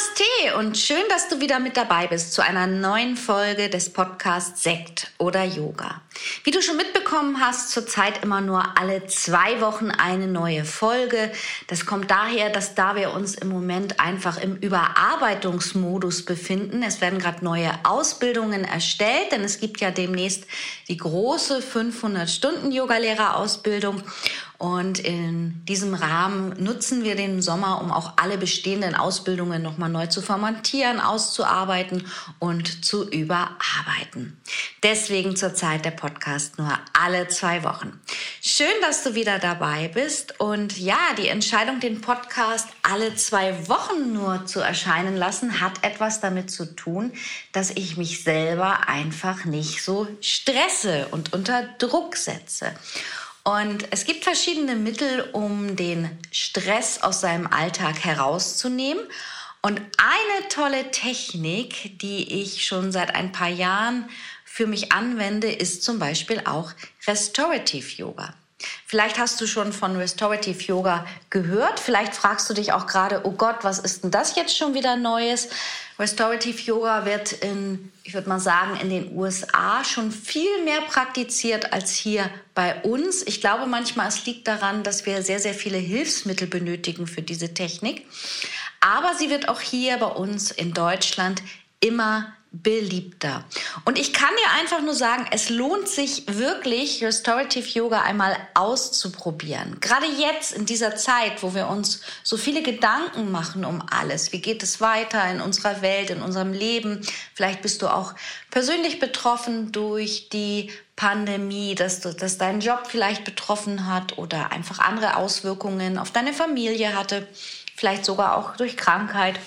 Namaste und schön, dass du wieder mit dabei bist zu einer neuen Folge des Podcasts Sekt oder Yoga. Wie du schon mitbekommen hast, zurzeit immer nur alle zwei Wochen eine neue Folge. Das kommt daher, dass da wir uns im Moment einfach im Überarbeitungsmodus befinden. Es werden gerade neue Ausbildungen erstellt, denn es gibt ja demnächst die große 500 Stunden Yogalehrerausbildung. Und in diesem Rahmen nutzen wir den Sommer, um auch alle bestehenden Ausbildungen nochmal neu zu formatieren, auszuarbeiten und zu überarbeiten. Deswegen zurzeit der Podcast nur alle zwei Wochen. Schön, dass du wieder dabei bist. Und ja, die Entscheidung, den Podcast alle zwei Wochen nur zu erscheinen lassen, hat etwas damit zu tun, dass ich mich selber einfach nicht so stresse und unter Druck setze. Und es gibt verschiedene Mittel, um den Stress aus seinem Alltag herauszunehmen. Und eine tolle Technik, die ich schon seit ein paar Jahren für mich anwende, ist zum Beispiel auch Restorative Yoga. Vielleicht hast du schon von Restorative Yoga gehört. Vielleicht fragst du dich auch gerade, oh Gott, was ist denn das jetzt schon wieder Neues? Restorative Yoga wird in, ich würde mal sagen, in den USA schon viel mehr praktiziert als hier bei uns. Ich glaube manchmal, es liegt daran, dass wir sehr, sehr viele Hilfsmittel benötigen für diese Technik. Aber sie wird auch hier bei uns in Deutschland immer beliebter. Und ich kann dir einfach nur sagen, es lohnt sich wirklich, Restorative Yoga einmal auszuprobieren. Gerade jetzt in dieser Zeit, wo wir uns so viele Gedanken machen um alles. Wie geht es weiter in unserer Welt, in unserem Leben? Vielleicht bist du auch persönlich betroffen durch die Pandemie, dass, du, dass dein Job vielleicht betroffen hat oder einfach andere Auswirkungen auf deine Familie hatte. Vielleicht sogar auch durch Krankheit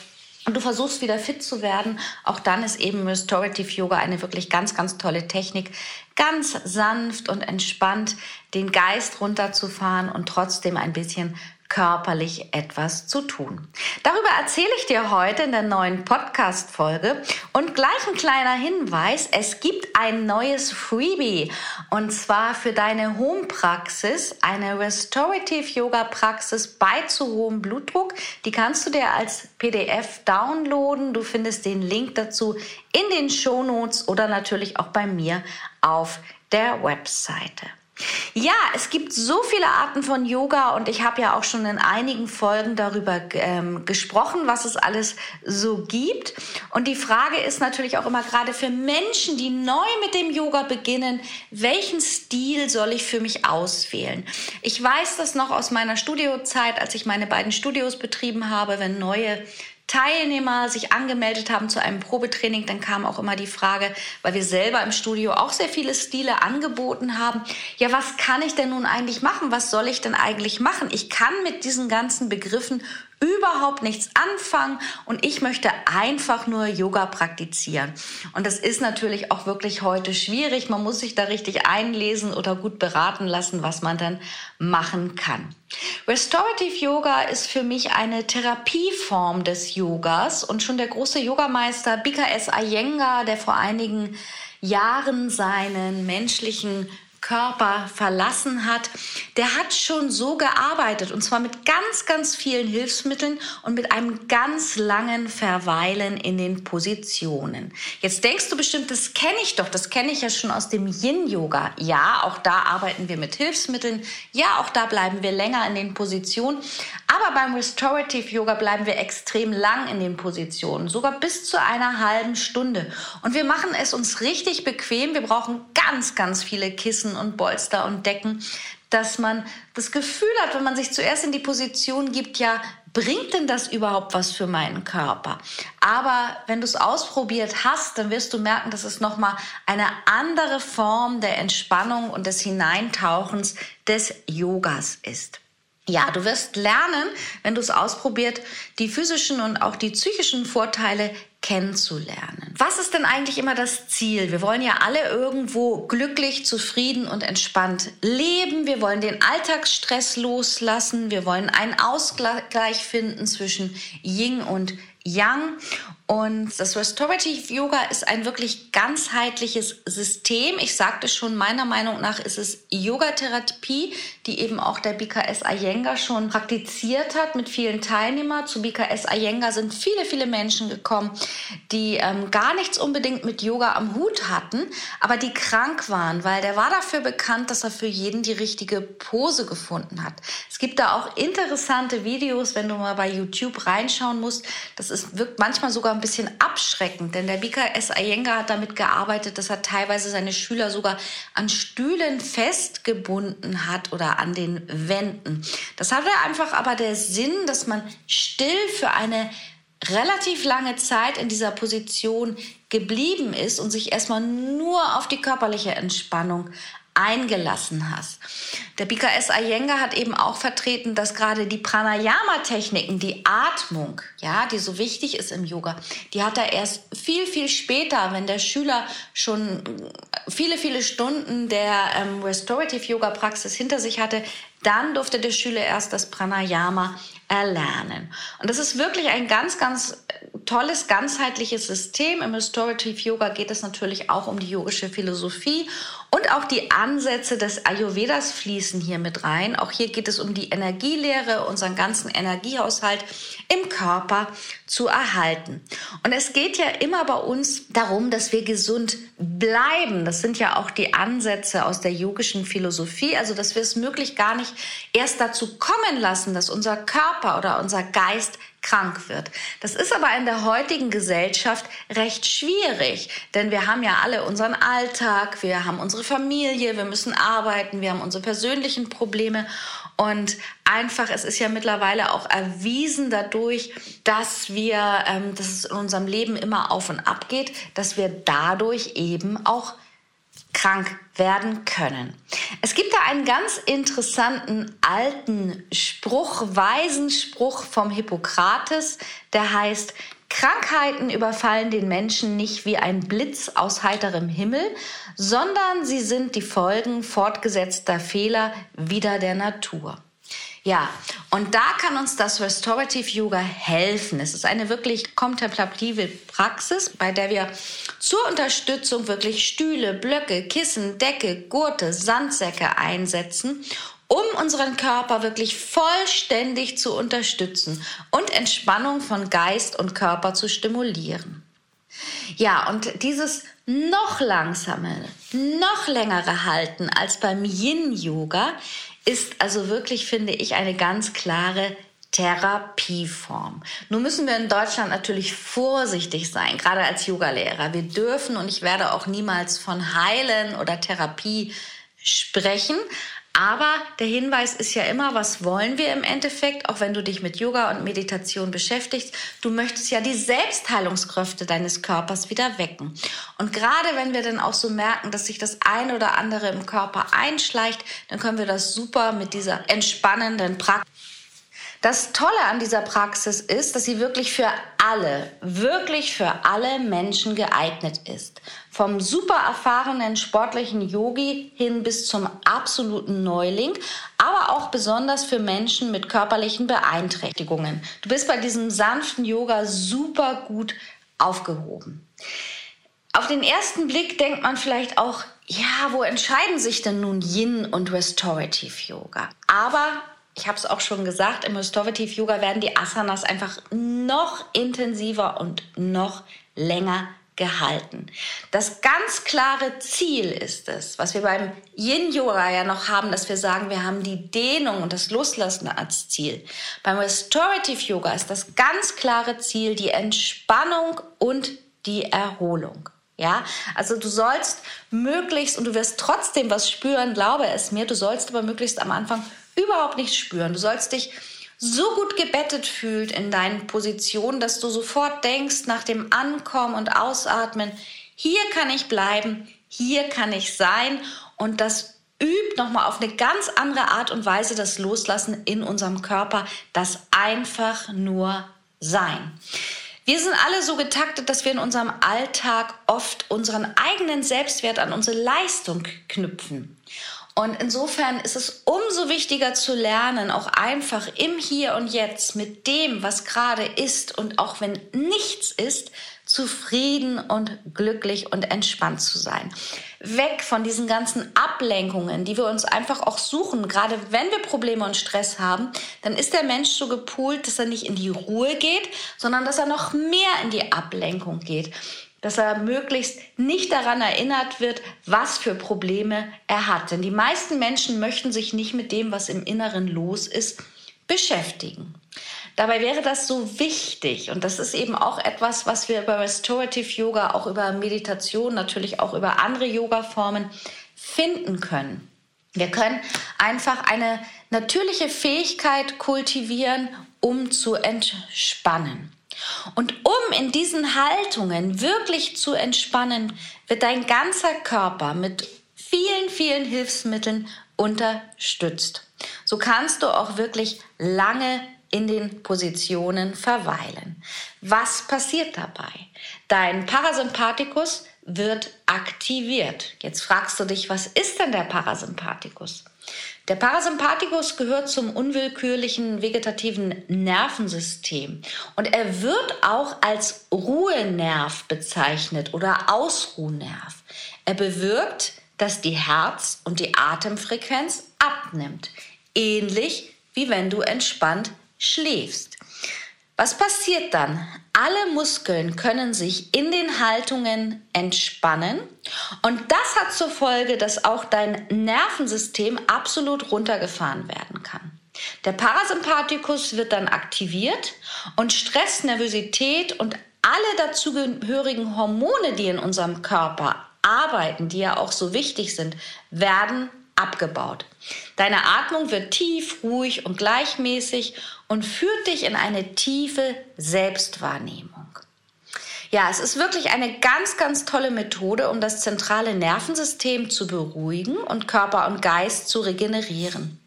und du versuchst wieder fit zu werden, auch dann ist eben Restorative Yoga eine wirklich ganz, ganz tolle Technik, ganz sanft und entspannt den Geist runterzufahren und trotzdem ein bisschen körperlich etwas zu tun. Darüber erzähle ich dir heute in der neuen Podcast-Folge. Und gleich ein kleiner Hinweis, es gibt ein neues Freebie. Und zwar für deine Home-Praxis, eine Restorative Yoga-Praxis bei zu hohem Blutdruck. Die kannst du dir als PDF downloaden. Du findest den Link dazu in den Show Notes oder natürlich auch bei mir auf der Webseite. Ja, es gibt so viele Arten von Yoga und ich habe ja auch schon in einigen Folgen darüber ähm, gesprochen, was es alles so gibt. Und die Frage ist natürlich auch immer gerade für Menschen, die neu mit dem Yoga beginnen, welchen Stil soll ich für mich auswählen? Ich weiß das noch aus meiner Studiozeit, als ich meine beiden Studios betrieben habe, wenn neue Teilnehmer sich angemeldet haben zu einem Probetraining, dann kam auch immer die Frage, weil wir selber im Studio auch sehr viele Stile angeboten haben, ja, was kann ich denn nun eigentlich machen? Was soll ich denn eigentlich machen? Ich kann mit diesen ganzen Begriffen überhaupt nichts anfangen und ich möchte einfach nur Yoga praktizieren. Und das ist natürlich auch wirklich heute schwierig. Man muss sich da richtig einlesen oder gut beraten lassen, was man dann machen kann. Restorative Yoga ist für mich eine Therapieform des Yogas und schon der große Yogameister Bika S. Iyengar, der vor einigen Jahren seinen menschlichen Körper verlassen hat, der hat schon so gearbeitet und zwar mit ganz, ganz vielen Hilfsmitteln und mit einem ganz langen Verweilen in den Positionen. Jetzt denkst du bestimmt, das kenne ich doch, das kenne ich ja schon aus dem Yin-Yoga. Ja, auch da arbeiten wir mit Hilfsmitteln. Ja, auch da bleiben wir länger in den Positionen. Aber beim Restorative Yoga bleiben wir extrem lang in den Positionen, sogar bis zu einer halben Stunde. Und wir machen es uns richtig bequem. Wir brauchen ganz, ganz viele Kissen und Bolster und Decken, dass man das Gefühl hat, wenn man sich zuerst in die Position gibt, ja, bringt denn das überhaupt was für meinen Körper? Aber wenn du es ausprobiert hast, dann wirst du merken, dass es nochmal eine andere Form der Entspannung und des Hineintauchens des Yogas ist. Ja, du wirst lernen, wenn du es ausprobiert, die physischen und auch die psychischen Vorteile kennenzulernen. Was ist denn eigentlich immer das Ziel? Wir wollen ja alle irgendwo glücklich, zufrieden und entspannt leben. Wir wollen den Alltagsstress loslassen. Wir wollen einen Ausgleich finden zwischen Yin und Yang. Und das Restorative Yoga ist ein wirklich ganzheitliches System. Ich sagte schon, meiner Meinung nach ist es Yogatherapie, die eben auch der BKS Iyengar schon praktiziert hat mit vielen Teilnehmern. Zu BKS Iyengar sind viele, viele Menschen gekommen, die ähm, gar nichts unbedingt mit Yoga am Hut hatten, aber die krank waren, weil der war dafür bekannt, dass er für jeden die richtige Pose gefunden hat. Es gibt da auch interessante Videos, wenn du mal bei YouTube reinschauen musst. Das ist, wirkt manchmal sogar ein bisschen abschreckend, denn der BKS Iyengar hat damit gearbeitet, dass er teilweise seine Schüler sogar an Stühlen festgebunden hat oder an den Wänden. Das hatte einfach aber der Sinn, dass man still für eine relativ lange Zeit in dieser Position geblieben ist und sich erstmal nur auf die körperliche Entspannung eingelassen hast. Der BKS Iyengar hat eben auch vertreten, dass gerade die Pranayama-Techniken, die Atmung, ja, die so wichtig ist im Yoga, die hat er erst viel, viel später, wenn der Schüler schon viele, viele Stunden der ähm, Restorative Yoga Praxis hinter sich hatte, dann durfte der Schüler erst das Pranayama erlernen. Und das ist wirklich ein ganz, ganz tolles, ganzheitliches System. Im Restorative Yoga geht es natürlich auch um die yogische Philosophie und auch die Ansätze des Ayurvedas fließen hier mit rein. Auch hier geht es um die Energielehre, unseren ganzen Energiehaushalt im Körper zu erhalten. Und es geht ja immer bei uns darum, dass wir gesund bleiben. Das sind ja auch die Ansätze aus der yogischen Philosophie. Also, dass wir es möglich gar nicht erst dazu kommen lassen, dass unser Körper oder unser Geist krank wird. Das ist aber in der heutigen Gesellschaft recht schwierig, denn wir haben ja alle unseren Alltag, wir haben unsere Familie, wir müssen arbeiten, wir haben unsere persönlichen Probleme und einfach, es ist ja mittlerweile auch erwiesen dadurch, dass wir, ähm, dass es in unserem Leben immer auf und ab geht, dass wir dadurch eben auch krank werden können. Es gibt da einen ganz interessanten alten Spruch, weisen Spruch vom Hippokrates, der heißt, Krankheiten überfallen den Menschen nicht wie ein Blitz aus heiterem Himmel, sondern sie sind die Folgen fortgesetzter Fehler wieder der Natur. Ja, und da kann uns das Restorative Yoga helfen. Es ist eine wirklich kontemplative Praxis, bei der wir zur Unterstützung wirklich Stühle, Blöcke, Kissen, Decke, Gurte, Sandsäcke einsetzen, um unseren Körper wirklich vollständig zu unterstützen und Entspannung von Geist und Körper zu stimulieren. Ja, und dieses noch langsame, noch längere Halten als beim Yin-Yoga ist also wirklich, finde ich, eine ganz klare Therapieform. Nun müssen wir in Deutschland natürlich vorsichtig sein, gerade als Yogalehrer. Wir dürfen und ich werde auch niemals von Heilen oder Therapie sprechen. Aber der Hinweis ist ja immer, was wollen wir im Endeffekt, auch wenn du dich mit Yoga und Meditation beschäftigst. Du möchtest ja die Selbstheilungskräfte deines Körpers wieder wecken. Und gerade wenn wir dann auch so merken, dass sich das eine oder andere im Körper einschleicht, dann können wir das super mit dieser entspannenden Praxis das Tolle an dieser Praxis ist, dass sie wirklich für alle, wirklich für alle Menschen geeignet ist. Vom super erfahrenen sportlichen Yogi hin bis zum absoluten Neuling, aber auch besonders für Menschen mit körperlichen Beeinträchtigungen. Du bist bei diesem sanften Yoga super gut aufgehoben. Auf den ersten Blick denkt man vielleicht auch, ja, wo entscheiden sich denn nun Yin und Restorative Yoga? Aber ich habe es auch schon gesagt, im Restorative Yoga werden die Asanas einfach noch intensiver und noch länger gehalten. Das ganz klare Ziel ist es, was wir beim Yin Yoga ja noch haben, dass wir sagen, wir haben die Dehnung und das Loslassen als Ziel. Beim Restorative Yoga ist das ganz klare Ziel die Entspannung und die Erholung. Ja, also du sollst möglichst, und du wirst trotzdem was spüren, glaube es mir, du sollst aber möglichst am Anfang überhaupt nichts spüren. Du sollst dich so gut gebettet fühlt in deinen Positionen, dass du sofort denkst nach dem Ankommen und Ausatmen, hier kann ich bleiben, hier kann ich sein und das übt nochmal auf eine ganz andere Art und Weise das Loslassen in unserem Körper, das einfach nur Sein. Wir sind alle so getaktet, dass wir in unserem Alltag oft unseren eigenen Selbstwert an unsere Leistung knüpfen. Und insofern ist es umso wichtiger zu lernen, auch einfach im Hier und Jetzt mit dem, was gerade ist und auch wenn nichts ist, zufrieden und glücklich und entspannt zu sein. Weg von diesen ganzen Ablenkungen, die wir uns einfach auch suchen. Gerade wenn wir Probleme und Stress haben, dann ist der Mensch so gepoolt, dass er nicht in die Ruhe geht, sondern dass er noch mehr in die Ablenkung geht dass er möglichst nicht daran erinnert wird, was für Probleme er hat. Denn die meisten Menschen möchten sich nicht mit dem, was im Inneren los ist, beschäftigen. Dabei wäre das so wichtig und das ist eben auch etwas, was wir über Restorative Yoga, auch über Meditation, natürlich auch über andere Yoga-Formen finden können. Wir können einfach eine natürliche Fähigkeit kultivieren, um zu entspannen. Und um in diesen Haltungen wirklich zu entspannen, wird dein ganzer Körper mit vielen, vielen Hilfsmitteln unterstützt. So kannst du auch wirklich lange in den Positionen verweilen. Was passiert dabei? Dein Parasympathikus wird aktiviert. Jetzt fragst du dich, was ist denn der Parasympathikus? Der Parasympathikus gehört zum unwillkürlichen vegetativen Nervensystem und er wird auch als Ruhenerv bezeichnet oder Ausruhnerv. Er bewirkt, dass die Herz- und die Atemfrequenz abnimmt, ähnlich wie wenn du entspannt schläfst. Was passiert dann? Alle Muskeln können sich in den Haltungen entspannen und das hat zur Folge, dass auch dein Nervensystem absolut runtergefahren werden kann. Der Parasympathikus wird dann aktiviert und Stress, Nervosität und alle dazugehörigen Hormone, die in unserem Körper arbeiten, die ja auch so wichtig sind, werden abgebaut. Deine Atmung wird tief, ruhig und gleichmäßig und führt dich in eine tiefe Selbstwahrnehmung. Ja, es ist wirklich eine ganz, ganz tolle Methode, um das zentrale Nervensystem zu beruhigen und Körper und Geist zu regenerieren.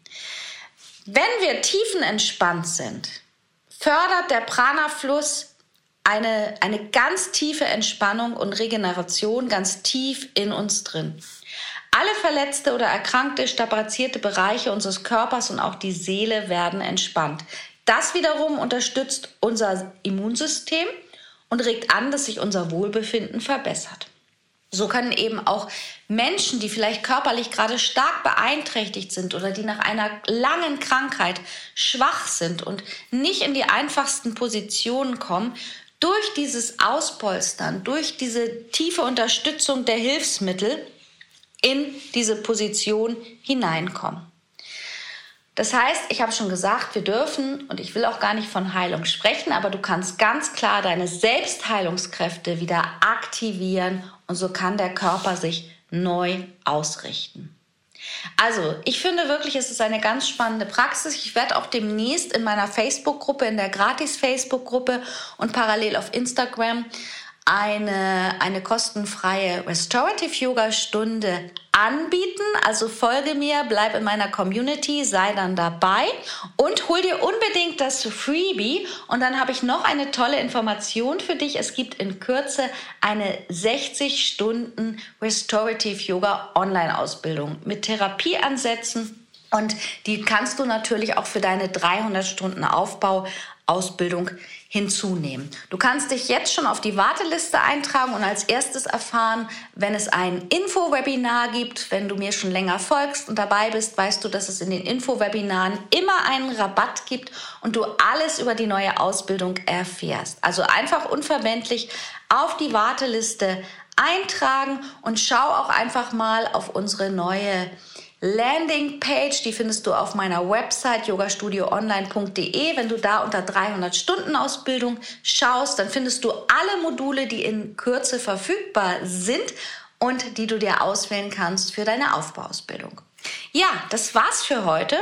Wenn wir tiefenentspannt sind, fördert der Prana-Fluss eine, eine ganz tiefe Entspannung und Regeneration ganz tief in uns drin. Alle verletzte oder erkrankte, strapazierte Bereiche unseres Körpers und auch die Seele werden entspannt. Das wiederum unterstützt unser Immunsystem und regt an, dass sich unser Wohlbefinden verbessert. So können eben auch Menschen, die vielleicht körperlich gerade stark beeinträchtigt sind oder die nach einer langen Krankheit schwach sind und nicht in die einfachsten Positionen kommen, durch dieses Auspolstern, durch diese tiefe Unterstützung der Hilfsmittel in diese Position hineinkommen. Das heißt, ich habe schon gesagt, wir dürfen, und ich will auch gar nicht von Heilung sprechen, aber du kannst ganz klar deine Selbstheilungskräfte wieder aktivieren und so kann der Körper sich neu ausrichten. Also, ich finde wirklich, es ist eine ganz spannende Praxis. Ich werde auch demnächst in meiner Facebook-Gruppe, in der Gratis-Facebook-Gruppe und parallel auf Instagram eine, eine kostenfreie Restorative Yoga Stunde anbieten. Also folge mir, bleib in meiner Community, sei dann dabei und hol dir unbedingt das Freebie. Und dann habe ich noch eine tolle Information für dich. Es gibt in Kürze eine 60 Stunden Restorative Yoga Online Ausbildung mit Therapieansätzen. Und die kannst du natürlich auch für deine 300 Stunden Aufbau Ausbildung hinzunehmen. Du kannst dich jetzt schon auf die Warteliste eintragen und als erstes erfahren, wenn es ein Info-Webinar gibt. Wenn du mir schon länger folgst und dabei bist, weißt du, dass es in den Info-Webinaren immer einen Rabatt gibt und du alles über die neue Ausbildung erfährst. Also einfach unverbindlich auf die Warteliste eintragen und schau auch einfach mal auf unsere neue Landingpage, die findest du auf meiner Website yogastudioonline.de. Wenn du da unter 300 Stunden Ausbildung schaust, dann findest du alle Module, die in Kürze verfügbar sind und die du dir auswählen kannst für deine Aufbauausbildung. Ja, das war's für heute.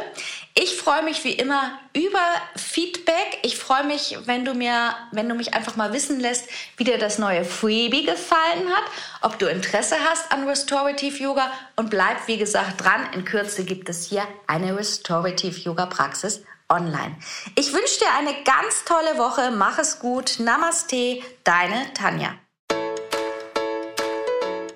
Ich freue mich wie immer über Feedback. Ich freue mich, wenn du mir, wenn du mich einfach mal wissen lässt, wie dir das neue Freebie gefallen hat, ob du Interesse hast an Restorative Yoga und bleib wie gesagt dran. In Kürze gibt es hier eine Restorative Yoga Praxis online. Ich wünsche dir eine ganz tolle Woche. Mach es gut. Namaste, deine Tanja.